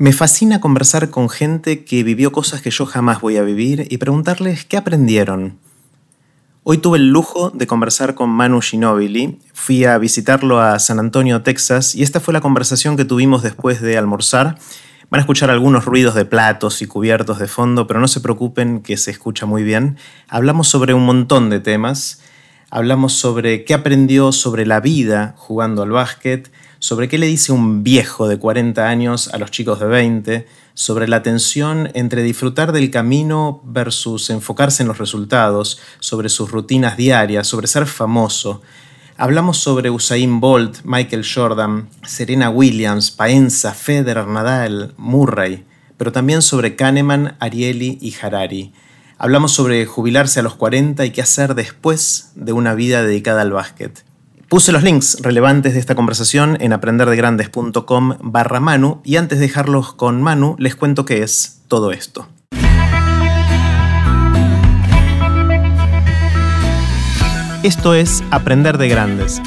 Me fascina conversar con gente que vivió cosas que yo jamás voy a vivir y preguntarles qué aprendieron. Hoy tuve el lujo de conversar con Manu Ginobili. Fui a visitarlo a San Antonio, Texas, y esta fue la conversación que tuvimos después de almorzar. Van a escuchar algunos ruidos de platos y cubiertos de fondo, pero no se preocupen que se escucha muy bien. Hablamos sobre un montón de temas. Hablamos sobre qué aprendió sobre la vida jugando al básquet, sobre qué le dice un viejo de 40 años a los chicos de 20, sobre la tensión entre disfrutar del camino versus enfocarse en los resultados, sobre sus rutinas diarias, sobre ser famoso. Hablamos sobre Usain Bolt, Michael Jordan, Serena Williams, Paenza, Federer, Nadal, Murray, pero también sobre Kahneman, Ariely y Harari. Hablamos sobre jubilarse a los 40 y qué hacer después de una vida dedicada al básquet. Puse los links relevantes de esta conversación en aprenderdegrandes.com barra Manu y antes de dejarlos con Manu les cuento qué es todo esto. Esto es Aprender de Grandes,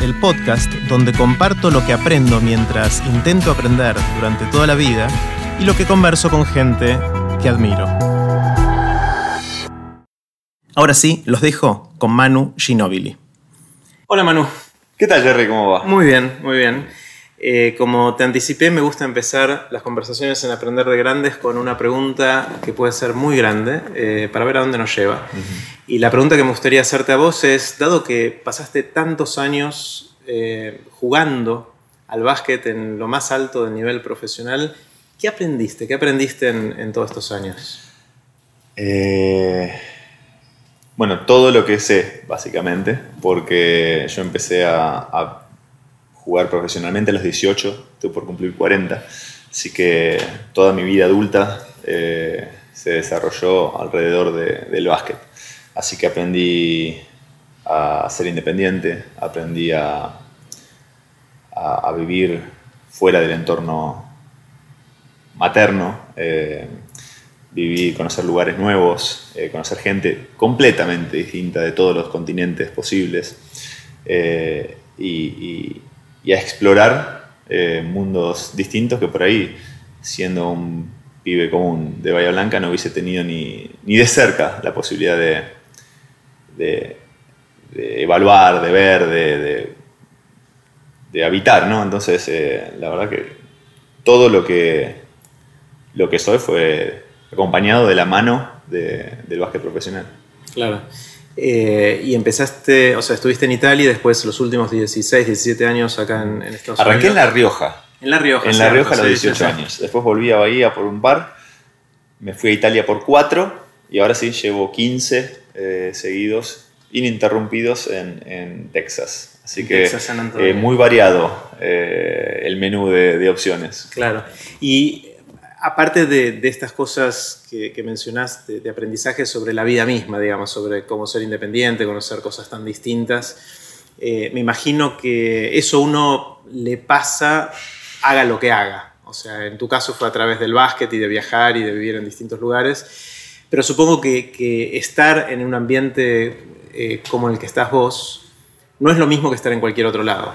el podcast donde comparto lo que aprendo mientras intento aprender durante toda la vida y lo que converso con gente que admiro. Ahora sí, los dejo con Manu Ginobili. Hola Manu. ¿Qué tal Jerry? ¿Cómo va? Muy bien, muy bien. Eh, como te anticipé, me gusta empezar las conversaciones en Aprender de Grandes con una pregunta que puede ser muy grande eh, para ver a dónde nos lleva. Y la pregunta que me gustaría hacerte a vos es, dado que pasaste tantos años eh, jugando al básquet en lo más alto del nivel profesional, ¿qué aprendiste? ¿Qué aprendiste en, en todos estos años? Eh bueno, todo lo que sé, básicamente, porque yo empecé a, jugar profesionalmente a los 18, estoy por cumplir 40, así que toda mi vida adulta eh, se desarrolló alrededor del básquet. Así que aprendí a ser independiente, aprendí a, vivir fuera del entorno materno. Eh, vivir, conocer lugares nuevos, eh, conocer gente completamente distinta de todos los continentes posibles eh, y, a explorar eh, mundos distintos que por ahí, siendo un pibe común de Bahía Blanca, no hubiese tenido ni, de cerca la posibilidad de, de, evaluar, de ver, de, de habitar, ¿no? Entonces, la verdad que todo lo que, lo que soy fue acompañado de la mano del básquet profesional. Claro. Eh, y empezaste, o sea, estuviste en Italia y después los últimos 16, 17 años acá en, Estados Unidos. Arranqué en La Rioja. En La Rioja. En La Rioja a los 18 años. Después volví a Bahía por un par. Me fui a Italia por 4 y ahora sí llevo 15 eh, seguidos, ininterrumpidos en, Texas. Así que eh, muy variado el menú de, de opciones. Claro. Y aparte de, estas cosas que, mencionaste de, aprendizaje sobre la vida misma, digamos, sobre cómo ser independiente, conocer cosas tan distintas, eh, me imagino que eso uno le pasa, haga lo que haga. O sea, en tu caso fue a través del básquet y de viajar y de vivir en distintos lugares, pero supongo que, estar en un ambiente eh, como el que estás vos no es lo mismo que estar en cualquier otro lado.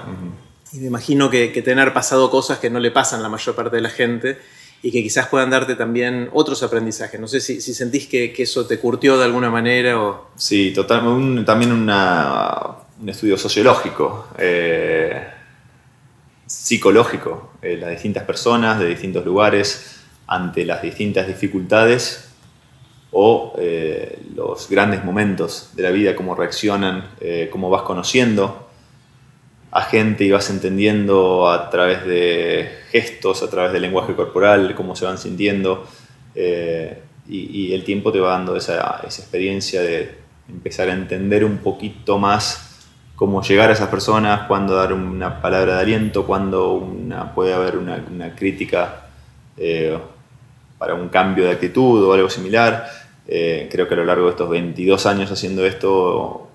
Y me imagino que, que tener pasado cosas que no le pasan a la mayor parte de la gente, y que quizás puedan darte también otros aprendizajes. No sé si, sentís que, eso te curtió de alguna manera o... Sí, total, también un estudio sociológico, eh, psicológico, eh, las distintas personas de distintos lugares ante las distintas dificultades o eh, los grandes momentos de la vida, cómo reaccionan, cómo vas conociendo a gente y entendiendo a través de gestos, a través del lenguaje corporal, cómo se van sintiendo. Eh, y, el tiempo te va dando esa, experiencia de empezar a entender un poquito más cómo llegar a esas personas, cuándo dar una palabra de aliento, cuándo una, puede haber una, crítica eh, para un cambio de actitud o algo similar. Eh, creo que a lo largo de estos 22 años haciendo esto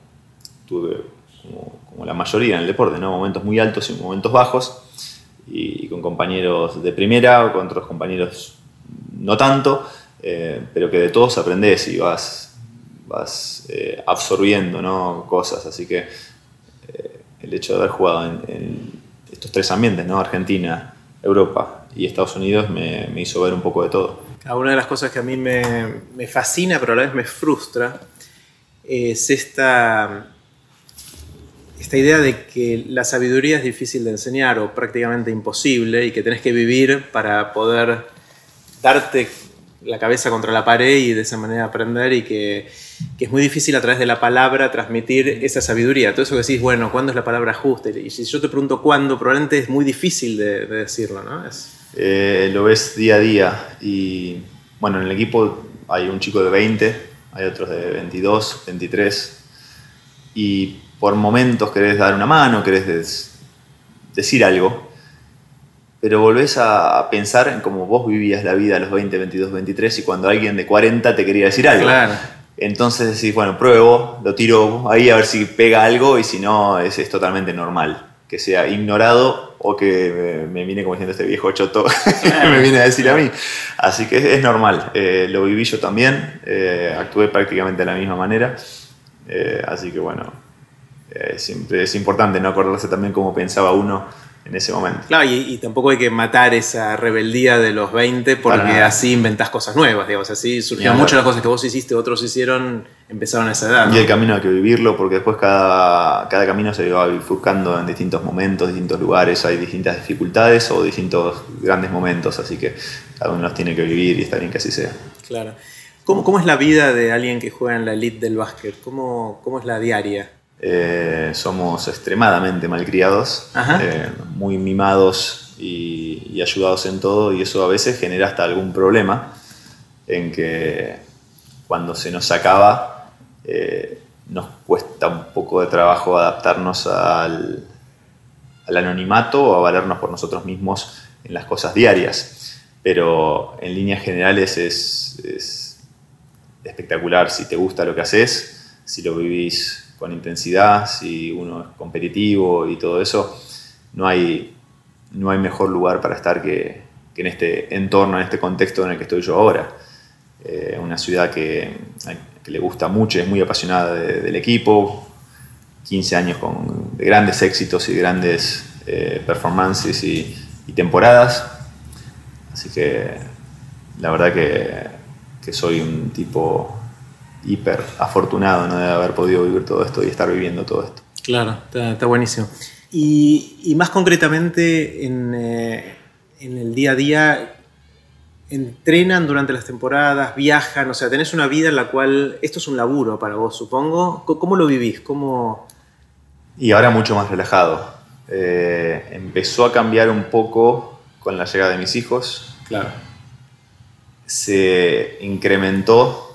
tuve como como la mayoría en el deporte, ¿no? momentos muy altos y momentos bajos, y, con compañeros de primera o con otros compañeros no tanto, eh, pero que de todos aprendes y vas, vas eh, absorbiendo ¿no? cosas, así que eh, el hecho de haber jugado en, estos tres ambientes, ¿no? Argentina, Europa y Estados Unidos me, me hizo ver un poco de todo. Una de las cosas que a mí me, me fascina, pero a la vez me frustra, es esta, esta idea de que la sabiduría es difícil de enseñar o prácticamente imposible y que tenés que vivir para poder darte la cabeza contra la pared y de esa manera aprender y que, que, es muy difícil a través de la palabra transmitir esa sabiduría. Todo eso que decís, bueno, ¿cuándo es la palabra justa? Y si yo te pregunto cuándo, probablemente es muy difícil de, de decirlo, ¿no? Es... Eh, lo ves día a día y bueno, en el equipo hay un chico de 20, hay otros de 22, 23 y por momentos querés dar una mano, querés decir algo pero volvés a pensar en cómo vos vivías la vida a los 20, 22, 23 y cuando alguien de 40 te quería decir algo. Claro. Entonces decís, bueno, pruebo, lo tiro ahí a ver si pega algo y si no, es, es totalmente normal. Que sea ignorado o que me, viene como diciendo este viejo choto, me viene a decir a mí. Así que es, normal. Eh, lo viví yo también, eh, actué prácticamente de la misma manera. Eh, así que bueno, siempre es importante no acordarse también cómo pensaba uno en ese momento. Claro, y, tampoco hay que matar esa rebeldía de los 20 porque así inventás cosas nuevas, digamos, así surgieron muchas las cosas que vos hiciste, otros hicieron, empezaron a esa edad. Y el camino hay que vivirlo porque después cada, cada camino se va bifurcando en distintos momentos, distintos lugares, hay distintas dificultades o distintos grandes momentos, así que cada uno los tiene que vivir y está bien que así sea. Claro. ¿Cómo, cómo es la vida de alguien que juega en la elite del básquet? ¿Cómo, cómo es la diaria? Eh, somos extremadamente malcriados, eh, muy mimados y, ayudados en todo, y eso a veces genera hasta algún problema en que cuando se nos acaba eh, nos cuesta un poco de trabajo adaptarnos al, anonimato o a valernos por nosotros mismos en las cosas diarias. Pero en líneas generales es, es espectacular si te gusta lo que haces, si lo vivís con intensidad, si uno es competitivo y todo eso, no hay, no hay mejor lugar para estar que, en este entorno, en este contexto en el que estoy yo ahora. Eh, una ciudad que, le gusta mucho, es muy apasionada del equipo, 15 años con, de grandes éxitos y grandes eh, performances y, temporadas. Así que la verdad que, que soy un tipo hiper afortunado ¿no? de haber podido vivir todo esto y estar viviendo todo esto. Claro, está, buenísimo. Y, más concretamente en, eh, en, el día a día, entrenan durante las temporadas, viajan, o sea, tenés una vida en la cual esto es un laburo para vos, supongo. ¿Cómo lo vivís? ¿Cómo... Y ahora mucho más relajado. Eh, empezó a cambiar un poco con la llegada de mis hijos. Claro. Se incrementó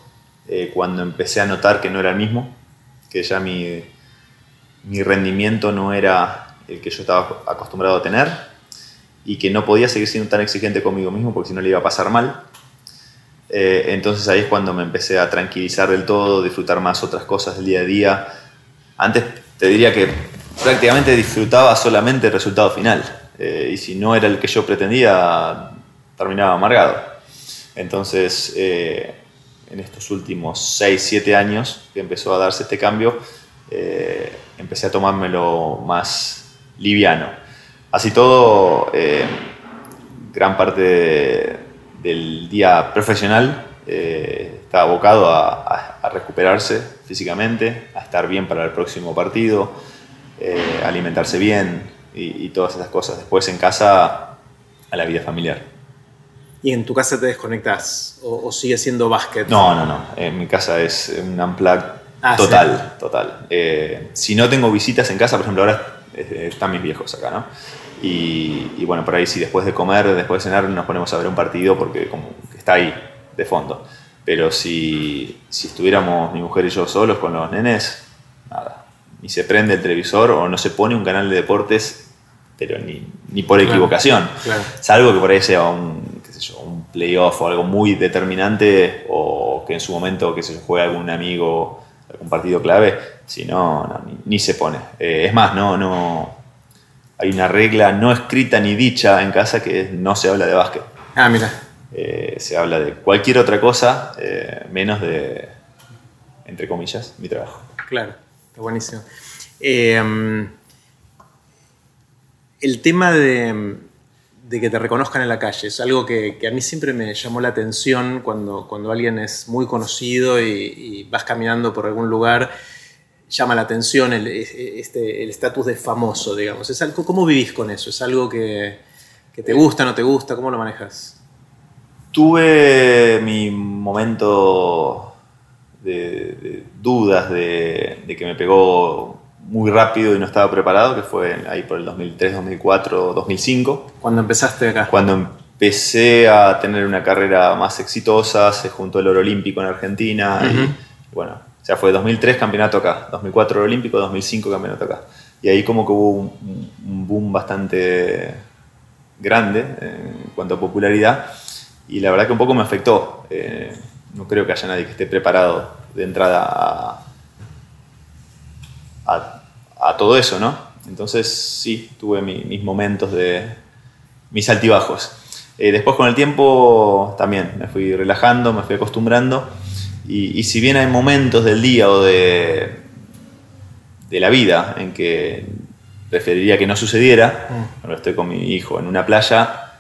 eh, cuando empecé a notar que no era el mismo, que ya mi, mi rendimiento no era el que yo estaba acostumbrado a tener y que no podía seguir siendo tan exigente conmigo mismo porque si no le iba a pasar mal. Eh, entonces ahí es cuando me empecé a tranquilizar del todo, disfrutar más otras cosas del día a día. Antes te diría que prácticamente disfrutaba solamente el resultado final eh, y si no era el que yo pretendía, terminaba amargado. Entonces en estos últimos 6, 7 años que empezó a darse este cambio, eh, empecé a tomármelo más liviano. Así todo, eh, gran parte del día profesional eh, está abocado a, recuperarse físicamente, a estar bien para el próximo partido, alimentarse bien y, y todas esas cosas. Después en casa, a la vida familiar. ¿Y en tu casa te desconectas? ¿O, sigue siendo básquet? No, no, no. En mi casa es un unplug ah, total, total. Eh, si no tengo visitas en casa, por ejemplo, ahora eh, están mis viejos acá, ¿no? Y, bueno, por ahí si después de comer, después de cenar, nos ponemos a ver un partido porque como que está ahí, de fondo. Pero si, si estuviéramos mi mujer y yo solos con los nenes, nada. Ni se prende el televisor o no se pone un canal de deportes, pero ni, ni por equivocación. Salvo que por ahí sea un un playoff o algo muy determinante o que en su momento que se juegue algún amigo, algún partido clave, si no, ni, se pone. Eh, es más, no, no, hay una regla no escrita ni dicha en casa que no se habla de básquet. Ah, mira. Eh, se habla de cualquier otra cosa eh, menos de, entre comillas, mi trabajo. Claro, está buenísimo. el tema de de que te reconozcan en la calle. Es algo que, a mí siempre me llamó la atención cuando, cuando alguien es muy conocido y, vas caminando por algún lugar, llama la atención el este, estatus de famoso, digamos. Es algo, ¿Cómo vivís con eso? ¿Es algo que, te gusta, no te gusta? ¿Cómo lo manejas? Tuve mi momento de, dudas de, de que me pegó muy rápido y no estaba preparado, que fue ahí por el 2003, 2004, 2005. ¿Cuándo empezaste acá? Cuando empecé a tener una carrera más exitosa, se juntó el oro olímpico en Argentina y bueno, o sea, fue 2003 campeonato acá, 2004 oro olímpico, 2005 campeonato acá. Y ahí como que hubo un, boom bastante grande en cuanto a popularidad y la verdad que un poco me afectó. Eh, no creo que haya nadie que esté preparado de entrada a, a, todo eso, ¿no? Entonces sí, tuve mis momentos de mis altibajos. Eh, después con el tiempo también me fui relajando, me fui acostumbrando y, si bien hay momentos del día o de, de la vida en que preferiría que no sucediera, mm. cuando estoy con mi hijo en una playa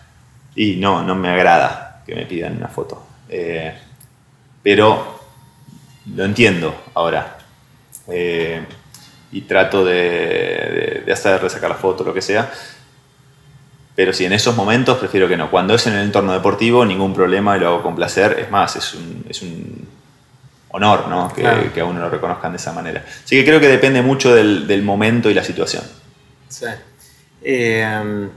y no, no me agrada que me pidan una foto. Eh, pero lo entiendo ahora. Eh, y trato de, de, hacer, de sacar la foto, lo que sea. Pero si en esos momentos prefiero que no. Cuando es en el entorno deportivo, ningún problema y lo hago con placer. Es más, es un, es un honor ¿no? que, que, a uno lo reconozcan de esa manera. Así que creo que depende mucho del, del momento y la situación. Sí. Eh,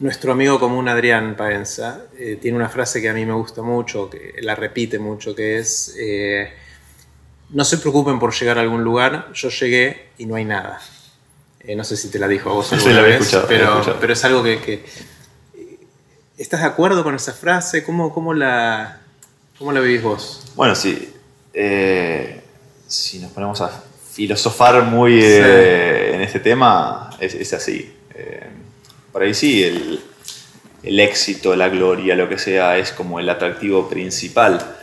nuestro amigo común Adrián Paenza eh, tiene una frase que a mí me gusta mucho, que la repite mucho, que es... Eh, no se preocupen por llegar a algún lugar, yo llegué y no hay nada. Eh, no sé si te la dijo a vos alguna vez, pero, pero es algo que, ¿Estás de acuerdo con esa frase? ¿Cómo, cómo, la, cómo la vivís vos? Bueno, sí. Eh, si nos ponemos a filosofar muy eh, en este tema, es, así. por ahí sí, el, el, éxito, la gloria, lo que sea, es como el atractivo principal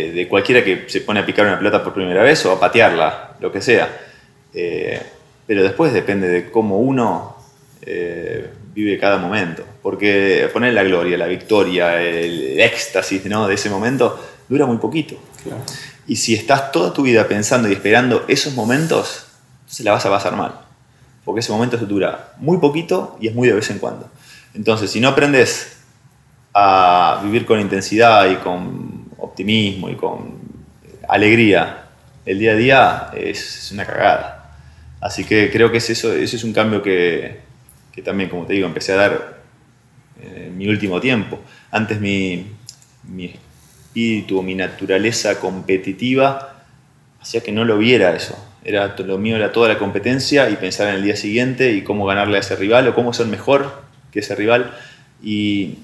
de, cualquiera que se pone a picar una pelota por primera vez o a patearla, lo que sea. Eh, pero después depende de cómo uno eh, vive cada momento. Porque poner la gloria, la victoria, el éxtasis ¿no? de ese momento dura muy poquito. Y si estás toda tu vida pensando y esperando esos momentos, se la vas a pasar mal. Porque ese momento se dura muy poquito y es muy de vez en cuando. Entonces, si no aprendes a vivir con intensidad y con optimismo y con alegría el día a día es una cagada. Así que creo que es eso, es un cambio que, que también, como te digo, empecé a dar en mi último tiempo. Antes mi, espíritu mi naturaleza competitiva hacía que no lo viera eso. Era, lo mío era toda la competencia y pensar en el día siguiente y cómo ganarle a ese rival o cómo ser mejor que ese rival. Y,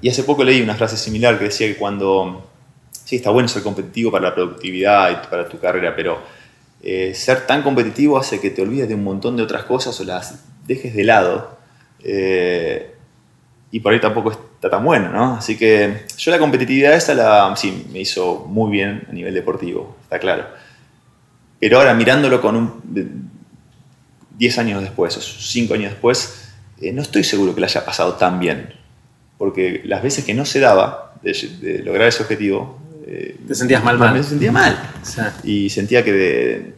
y hace poco leí una frase similar que decía que cuando sí, está bueno ser competitivo para la productividad y para tu carrera, pero eh, ser tan competitivo hace que te olvides de un montón de otras cosas o las dejes de lado. Eh, y por ahí tampoco está tan bueno, ¿no? Así que yo la competitividad esa la, sí, me hizo muy bien a nivel deportivo, está claro. Pero ahora mirándolo con un 10 años después o 5 años después, eh, no estoy seguro que le haya pasado tan bien. Porque las veces que no se daba de lograr ese objetivo, ¿Te sentías mal, mal? Me sentía mal. Y sentía que,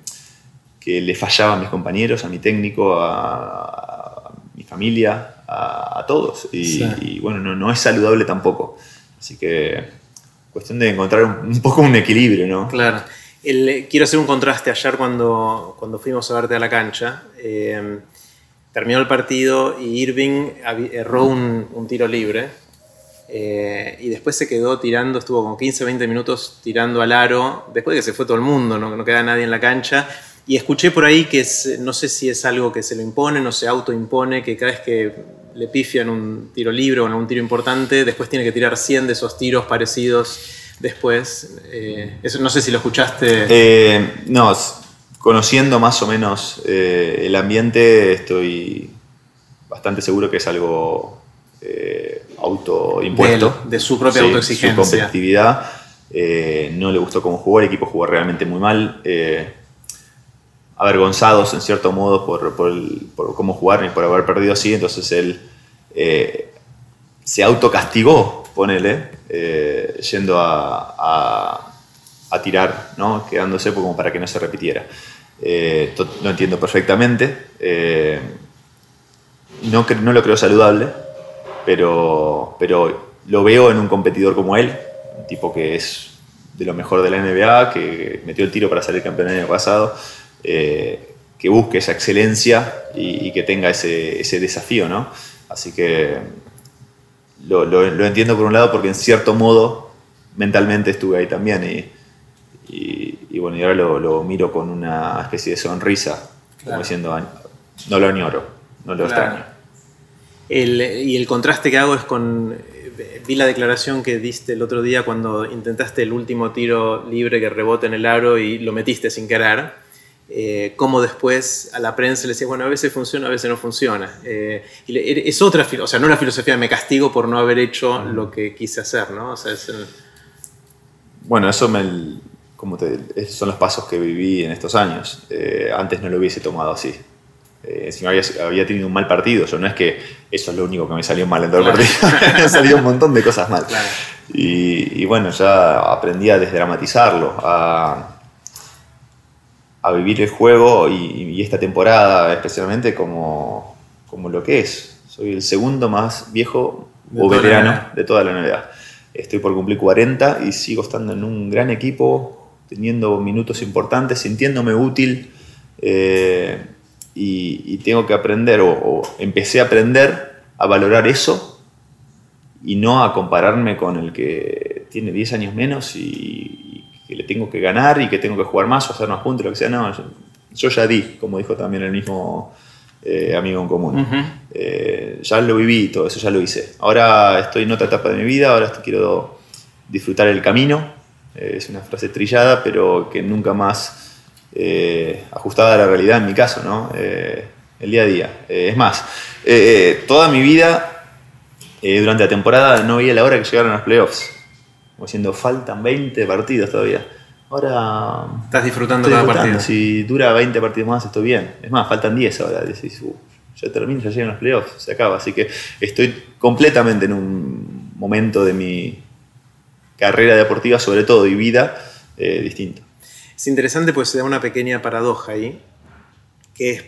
que le fallaba a mis compañeros, a mi técnico, a, mi familia, a, todos. Y, bueno, no, no, es saludable tampoco. Así que cuestión de encontrar un, poco un equilibrio, ¿no? Claro. quiero hacer un contraste. Ayer cuando, cuando fuimos a verte a la cancha, eh, terminó el partido y Irving erró un, un tiro libre eh, y después se quedó tirando, estuvo como 15, 20 minutos tirando al aro, después de que se fue todo el mundo, no, no queda nadie en la cancha. Y escuché por ahí que no sé si es algo que se lo impone, no se autoimpone, que cada vez que le pifian un tiro libre o un tiro importante, después tiene que tirar 100 de esos tiros parecidos después. Eh, eso, no sé si lo escuchaste. Eh, no, conociendo más o menos el ambiente, estoy bastante seguro que es algo autoimpuesto. De, su propia autoexigencia. Su competitividad. Eh, no le gustó cómo jugó, el equipo jugó realmente muy mal. Eh, avergonzados en cierto modo por, por, cómo jugar y por haber perdido así, entonces él eh, se autocastigó, ponele, eh, yendo a, tirar, ¿no? quedándose como para que no se repitiera. Eh, lo entiendo perfectamente. no, no lo creo saludable, pero, pero lo veo en un competidor como él, un tipo que es de lo mejor de la NBA, que metió el tiro para salir campeón el año pasado, eh, que busque esa excelencia y, que tenga ese, ese, desafío, ¿no? Así que lo, lo, entiendo por un lado porque en cierto modo mentalmente estuve ahí también y, y, bueno, y ahora lo, miro con una especie de sonrisa, como diciendo, no lo añoro, no lo extraño. Y el contraste que hago es con vi la declaración que diste el otro día cuando intentaste el último tiro libre que rebota en el aro y lo metiste sin querer. Eh, como después a la prensa le decía, bueno, a veces funciona, a veces no funciona. Eh, y es otra, o sea, no la filosofía de me castigo por no haber hecho lo que quise hacer, ¿no? O sea, Bueno, eso me, como esos son los pasos que viví en estos años. Eh, antes no lo hubiese tomado así. Eh, si no había, tenido un mal partido. Yo no es que eso es lo único que me salió mal en todo el partido. me salió un montón de cosas mal. Y, bueno, ya aprendí a desdramatizarlo, a, a vivir el juego y, esta temporada especialmente como, como lo que es. Soy el segundo más viejo o veterano de toda la NBA. Estoy por cumplir 40 y sigo estando en un gran equipo, teniendo minutos importantes, sintiéndome útil. Eh, y, tengo que aprender, o, empecé a aprender a valorar eso y no a compararme con el que tiene 10 años menos y, que le tengo que ganar y que tengo que jugar más o hacer más puntos, lo que sea. No, yo, ya di, como dijo también el mismo eh, amigo en común. Eh, ya lo viví, todo eso ya lo hice. Ahora estoy en otra etapa de mi vida, ahora quiero disfrutar el camino. Eh, es una frase trillada, pero que nunca más eh, ajustada a la realidad en mi caso, ¿no? Eh, el día a día. Eh, es más, toda mi vida, durante la temporada, no veía la hora que llegaran los playoffs. Como diciendo, faltan 20 partidos todavía. Ahora. Estás disfrutando cada partido. Si dura 20 partidos más, estoy bien. Es más, faltan 10 ahora. Decís, uh, ya termino, ya llegan los playoffs, se acaba. Así que estoy completamente en un momento de mi carrera deportiva, sobre todo, y vida, distinto. Es interesante pues se da una pequeña paradoja ahí, que es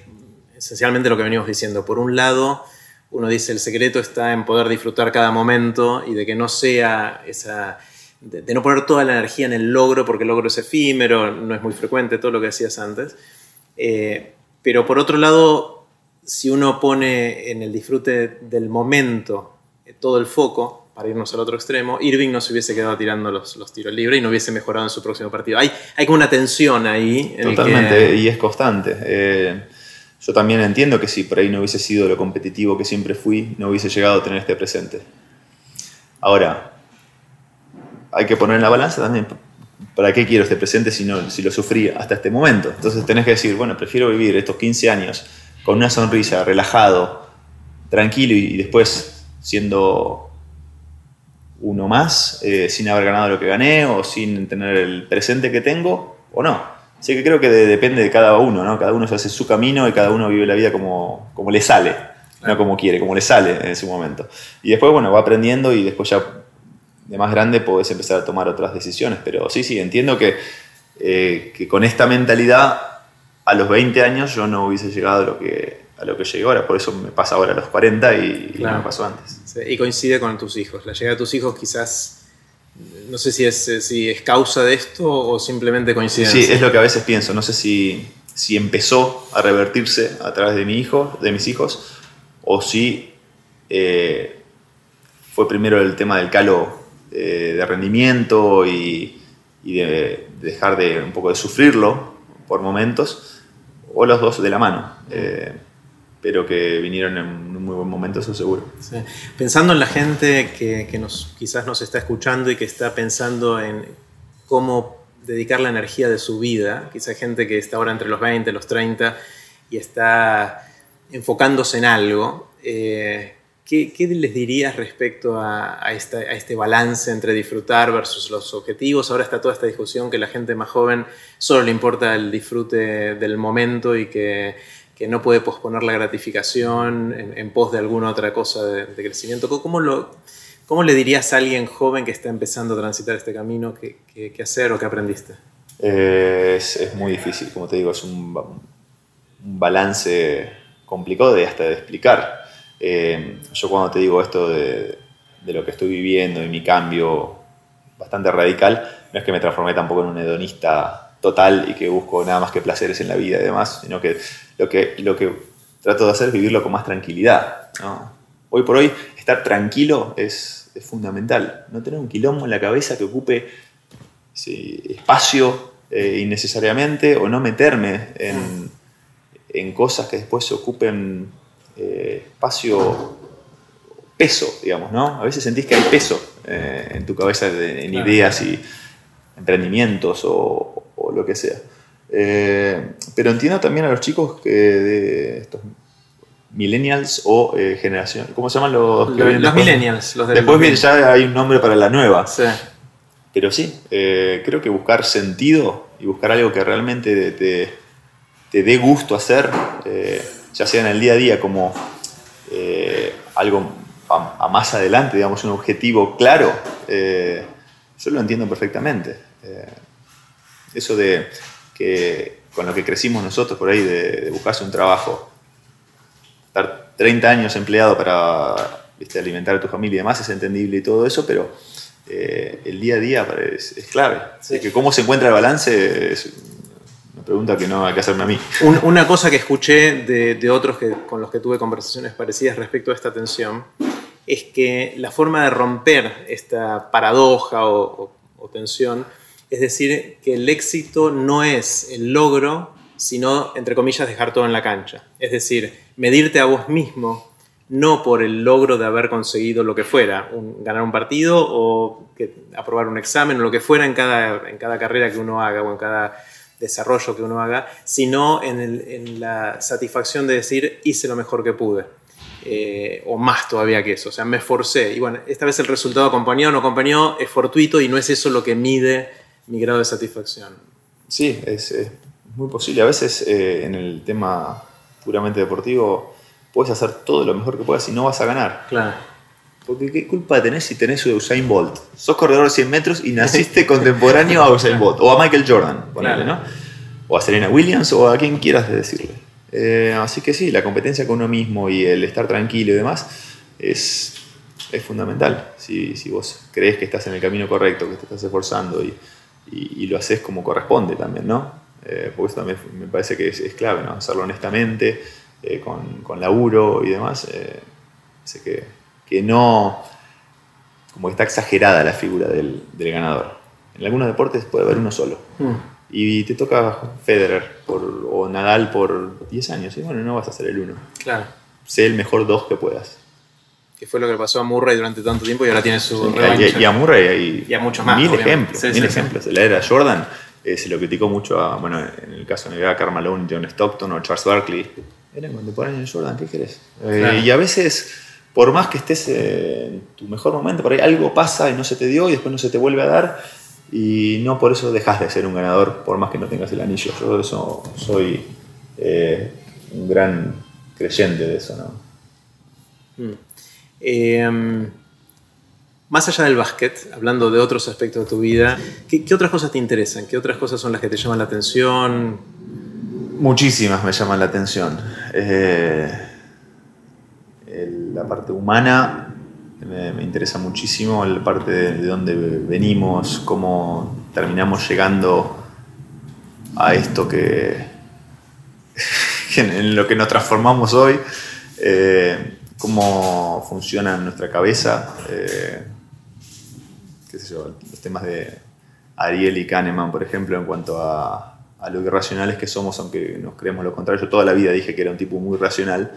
esencialmente lo que venimos diciendo. Por un lado, uno dice el secreto está en poder disfrutar cada momento y de que no sea esa... De, no poner toda la energía en el logro, porque el logro es efímero, no es muy frecuente, todo lo que decías antes. Eh, pero por otro lado, si uno pone en el disfrute del momento todo el foco, para irnos al otro extremo, Irving no se hubiese quedado tirando los, los tiros libres y no hubiese mejorado en su próximo partido. Hay, hay como una tensión ahí. Totalmente, y es constante. Eh, yo también entiendo que si por ahí no hubiese sido lo competitivo que siempre fui, no hubiese llegado a tener este presente. Ahora, hay que poner en la balanza también, ¿para qué quiero este presente si, no, si lo sufrí hasta este momento? Entonces tenés que decir, bueno, prefiero vivir estos 15 años con una sonrisa, relajado, tranquilo y después siendo uno más eh, sin haber ganado lo que gané o sin tener el presente que tengo o no. Así que creo que depende de cada uno, ¿no? Cada uno se hace su camino y cada uno vive la vida como, como le sale, no como quiere, como le sale en su momento. Y después, bueno, va aprendiendo y después ya de más grande puedes empezar a tomar otras decisiones. Pero sí, sí, entiendo que, eh, que con esta mentalidad a los 20 años yo no hubiese llegado a lo que, a lo que llegué ahora, por eso me pasa ahora a los 40 y, no me pasó antes. y coincide con tus hijos. La llegada de tus hijos quizás, no sé si es, si es causa de esto o simplemente coincidencia. Sí, es lo que a veces pienso. No sé si, si empezó a revertirse a través de mi hijo, de mis hijos, o si eh, fue primero el tema del calo eh, de rendimiento y, de, dejar de un poco de sufrirlo por momentos, o los dos de la mano. Eh, pero que vinieron en un muy buen momento, eso seguro. Pensando en la gente que, nos, quizás nos está escuchando y que está pensando en cómo dedicar la energía de su vida, quizás gente que está ahora entre los 20, los 30 y está enfocándose en algo, eh, ¿qué, les dirías respecto a, a, este balance entre disfrutar versus los objetivos? Ahora está toda esta discusión que la gente más joven solo le importa el disfrute del momento y que que no puede posponer la gratificación en, pos de alguna otra cosa de, crecimiento. ¿Cómo, lo, ¿Cómo, le dirías a alguien joven que está empezando a transitar este camino qué, hacer o qué aprendiste? Eh, es, muy difícil, como te digo, es un, balance complicado de hasta de explicar. Eh, yo cuando te digo esto de, de lo que estoy viviendo y mi cambio bastante radical, no es que me transformé tampoco en un hedonista total y que busco nada más que placeres en la vida y demás, sino que lo que, lo que trato de hacer es vivirlo con más tranquilidad. Hoy por hoy, estar tranquilo es, fundamental. No tener un quilombo en la cabeza que ocupe espacio eh, innecesariamente o no meterme en, cosas que después se ocupen eh, espacio, peso, digamos, ¿no? A veces sentís que hay peso eh, en tu cabeza en ideas y emprendimientos o, lo que sea. Eh, pero entiendo también a los chicos que de estos millennials o eh, generación, ¿cómo se llaman los? los millennials. Los después ya hay un nombre para la nueva. Sí. Pero sí, eh, creo que buscar sentido y buscar algo que realmente te, te dé gusto hacer, ya sea en el día a día como algo a, más adelante, digamos, un objetivo claro, yo lo entiendo perfectamente eso de que con lo que crecimos nosotros por ahí, de, buscarse un trabajo, estar 30 años empleado para alimentar a tu familia y demás, es entendible y todo eso, pero eh, el día a día es, clave. Que cómo se encuentra el balance es una pregunta que no hay que hacerme a mí. una cosa que escuché de, otros que, con los que tuve conversaciones parecidas respecto a esta tensión es que la forma de romper esta paradoja o tensión es decir, que el éxito no es el logro, sino, entre comillas, dejar todo en la cancha. Es decir, medirte a vos mismo, no por el logro de haber conseguido lo que fuera, ganar un partido o aprobar un examen o lo que fuera en cada, en cada carrera que uno haga o en cada desarrollo que uno haga, sino en, la satisfacción de decir hice lo mejor que pude. Eh, o más todavía que eso, o sea, me esforcé. Y bueno, esta vez el resultado acompañó o no acompañó es fortuito y no es eso lo que mide mi grado de satisfacción. Sí, es, muy posible. A veces eh, en el tema puramente deportivo puedes hacer todo lo mejor que puedas y no vas a ganar. Claro. Porque qué culpa tenés si tenés a Usain Bolt. Sos corredor de 100 metros y naciste contemporáneo a Usain Bolt. O a Michael Jordan, ¿no? O a Serena Williams o a quien quieras decirle. Eh, así que sí, la competencia con uno mismo y el estar tranquilo y demás es, es fundamental. Si, si vos crees que estás en el camino correcto, que te estás esforzando y, y, lo haces como corresponde también, ¿no? Eh, porque eso también me parece que es, clave, ¿no? Hacerlo honestamente, eh, con, con, laburo y demás. Eh, sé que, que, no. como que está exagerada la figura del, del, ganador. En algunos deportes puede haber uno solo. Mm. Y te toca Federer por, o Nadal por 10 años, y bueno, no vas a ser el uno. Claro. Sé el mejor dos que puedas que fue lo que pasó a Murray durante tanto tiempo y ahora tiene su y, a Murray y a muchos más, mil ejemplos, mil ejemplos. La era Jordan eh, se lo criticó mucho a, bueno, en el caso de NBA, Carmelo, John Stockton o Charles Barkley. Eran contemporáneos de Jordan, ¿qué querés? Eh, y a veces, por más que estés en tu mejor momento, por ahí algo pasa y no se te dio y después no se te vuelve a dar y no por eso dejas de ser un ganador, por más que no tengas el anillo. Yo eso soy eh, un gran creyente de eso, ¿no? Mm. Em, más allá del básquet, hablando de otros aspectos de tu vida, ¿qué, otras cosas te interesan? ¿Qué otras cosas son las que te llaman la atención? Muchísimas me llaman la atención. Eh, la parte humana me, interesa muchísimo, la parte de, dónde venimos, cómo terminamos llegando a esto que en lo que nos transformamos hoy. Eh, cómo funciona nuestra cabeza, eh, los temas de Ariel y Kahneman, por ejemplo, en cuanto a, lo irracionales que somos, aunque nos creemos lo contrario. Yo toda la vida dije que era un tipo muy racional.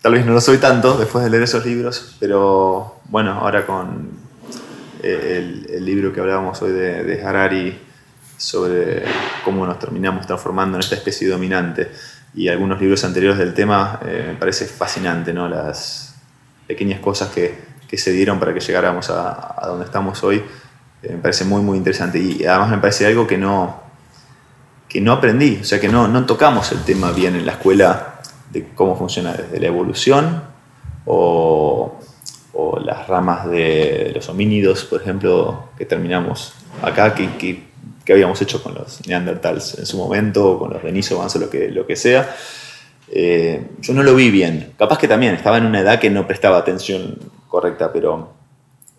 Tal vez no lo soy tanto después de leer esos libros, pero bueno, ahora con eh, el, libro que hablábamos hoy de, de Harari sobre cómo nos terminamos transformando en esta especie dominante y algunos libros anteriores del tema, eh, me parece fascinante, ¿no? Las pequeñas cosas que, que se dieron para que llegáramos a, donde estamos hoy, eh, me parece muy, muy interesante. Y además me parece algo que no, que no aprendí, o sea que no, no tocamos el tema bien en la escuela de cómo funciona desde la evolución o, o las ramas de los homínidos, por ejemplo, que terminamos acá, que, que, que habíamos hecho con los neandertals en su momento, o con los denisovans o lo que, lo que sea. Eh, yo no lo vi bien. Capaz que también estaba en una edad que no prestaba atención correcta, pero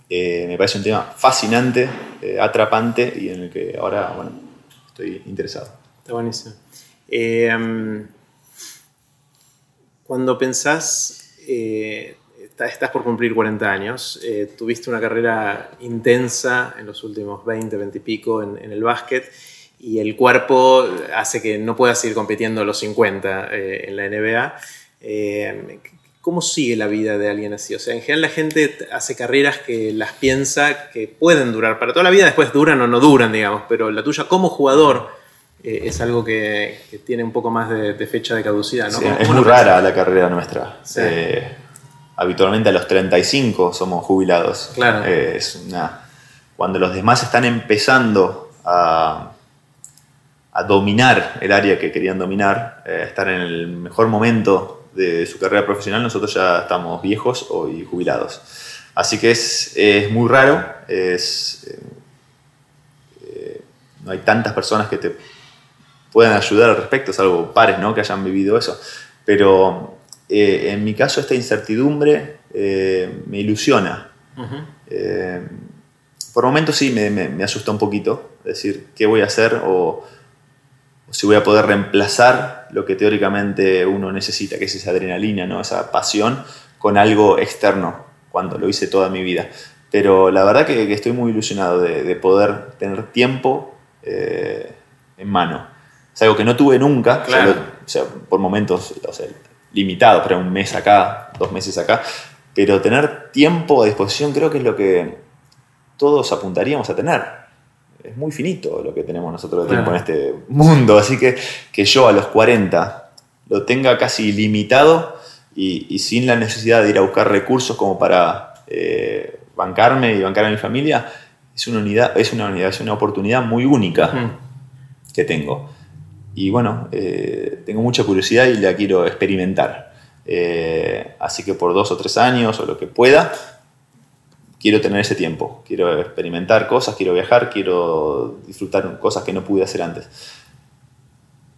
eh, me parece un tema fascinante, eh, atrapante y en el que ahora, bueno, estoy interesado. Está buenísimo. Eh, cuando pensás, eh, estás por cumplir 40 años, eh, tuviste una carrera intensa en los últimos 20, 20 y pico en, en, el básquet y el cuerpo hace que no puedas seguir compitiendo a los 50 eh, en la NBA. ¿Cómo sigue la vida de alguien así? O sea, en general la gente hace carreras que las piensa que pueden durar para toda la vida, después duran o no duran, digamos, pero la tuya como jugador eh, es algo que, que, tiene un poco más de, de fecha de caducidad, ¿no? Sí, es muy rara la carrera nuestra. Sí. Eh, habitualmente a los 35 somos jubilados. Claro. Eh, es una, cuando los demás están empezando a, a dominar el área que querían dominar, eh, estar en el mejor momento de su carrera profesional, nosotros ya estamos viejos o, y jubilados. Así que es, es muy raro, es, eh, no hay tantas personas que te puedan ayudar al respecto, salvo pares ¿no? que hayan vivido eso. Pero eh, en mi caso esta incertidumbre eh, me ilusiona. Uh -huh. por momentos sí me, me, me, asusta un poquito, decir, ¿qué voy a hacer? O, si voy a poder reemplazar lo que teóricamente uno necesita, que es esa adrenalina, ¿no? esa pasión, con algo externo, cuando lo hice toda mi vida. Pero la verdad que, que estoy muy ilusionado de, de poder tener tiempo eh, en mano. Es algo que no tuve nunca, claro. o sea, por momentos o sea, limitados, pero un mes acá, dos meses acá. Pero tener tiempo a disposición creo que es lo que todos apuntaríamos a tener es muy finito lo que tenemos nosotros de tiempo en este mundo. Así que que yo a los 40 lo tenga casi limitado y, y sin la necesidad de ir a buscar recursos como para eh, bancarme y bancar a mi familia, es una unidad, es una unidad, es una oportunidad muy única mm. que tengo. Y bueno, eh, tengo mucha curiosidad y la quiero experimentar. Eh, así que por dos o tres años o lo que pueda, quiero tener ese tiempo, quiero experimentar cosas, quiero viajar, quiero disfrutar cosas que no pude hacer antes.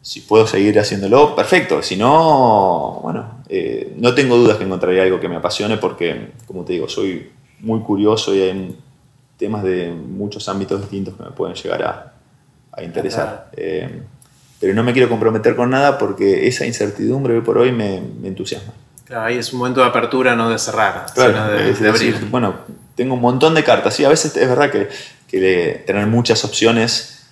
Si puedo seguir haciéndolo, perfecto. Si no, bueno, eh, no tengo dudas que encontraré algo que me apasione porque, como te digo, soy muy curioso y hay temas de muchos ámbitos distintos que me pueden llegar a, a interesar. Eh, pero no me quiero comprometer con nada porque esa incertidumbre hoy por hoy me, me entusiasma. Claro, ahí es un momento de apertura, no de cerrar, claro, sino de, abrir. Decir, bueno, tengo un montón de cartas. Sí, a veces es verdad que, que tener muchas opciones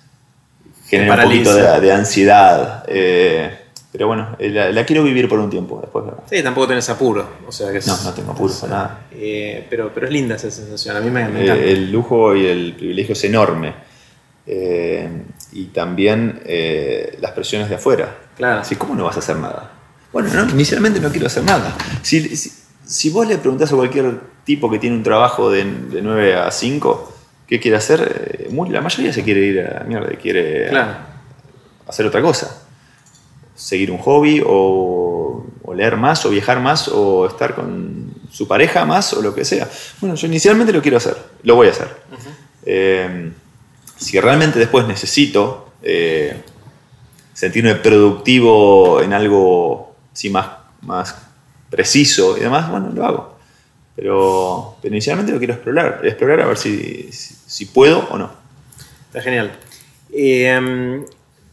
genera un poquito de, de ansiedad. Eh, pero bueno, la, la, quiero vivir por un tiempo después. Sí, tampoco tenés apuro. O sea que es, no, no tengo apuro para nada. Eh, pero, pero es linda esa sensación. A mí me, me eh, encanta. el lujo y el privilegio es enorme. Eh, y también las presiones de afuera. Claro. Así, ¿cómo no vas a hacer nada? Bueno, no, inicialmente no quiero hacer nada. Si, si, si, vos le preguntás a cualquier tipo que tiene un trabajo de, de 9 a 5, ¿qué quiere hacer? Eh, la mayoría se quiere ir a la mierda, quiere claro. hacer otra cosa. Seguir un hobby o, o, leer más o viajar más o estar con su pareja más o lo que sea. Bueno, yo inicialmente lo quiero hacer, lo voy a hacer. Uh -huh. eh, si realmente después necesito eh, sentirme productivo en algo sí, más, más preciso y demás, bueno, lo hago. Pero, pero, inicialmente lo quiero explorar, explorar a ver si, si, puedo o no. Está genial. Eh,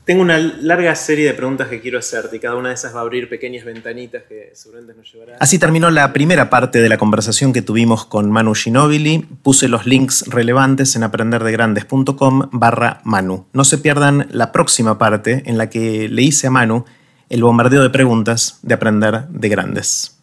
tengo una larga serie de preguntas que quiero hacerte y cada una de esas va a abrir pequeñas ventanitas que seguramente nos llevará. Así terminó la primera parte de la conversación que tuvimos con Manu Ginobili. Puse los links relevantes en aprenderdegrandes.com barra Manu. No se pierdan la próxima parte en la que le hice a Manu el bombardeo de preguntas de Aprender de Grandes.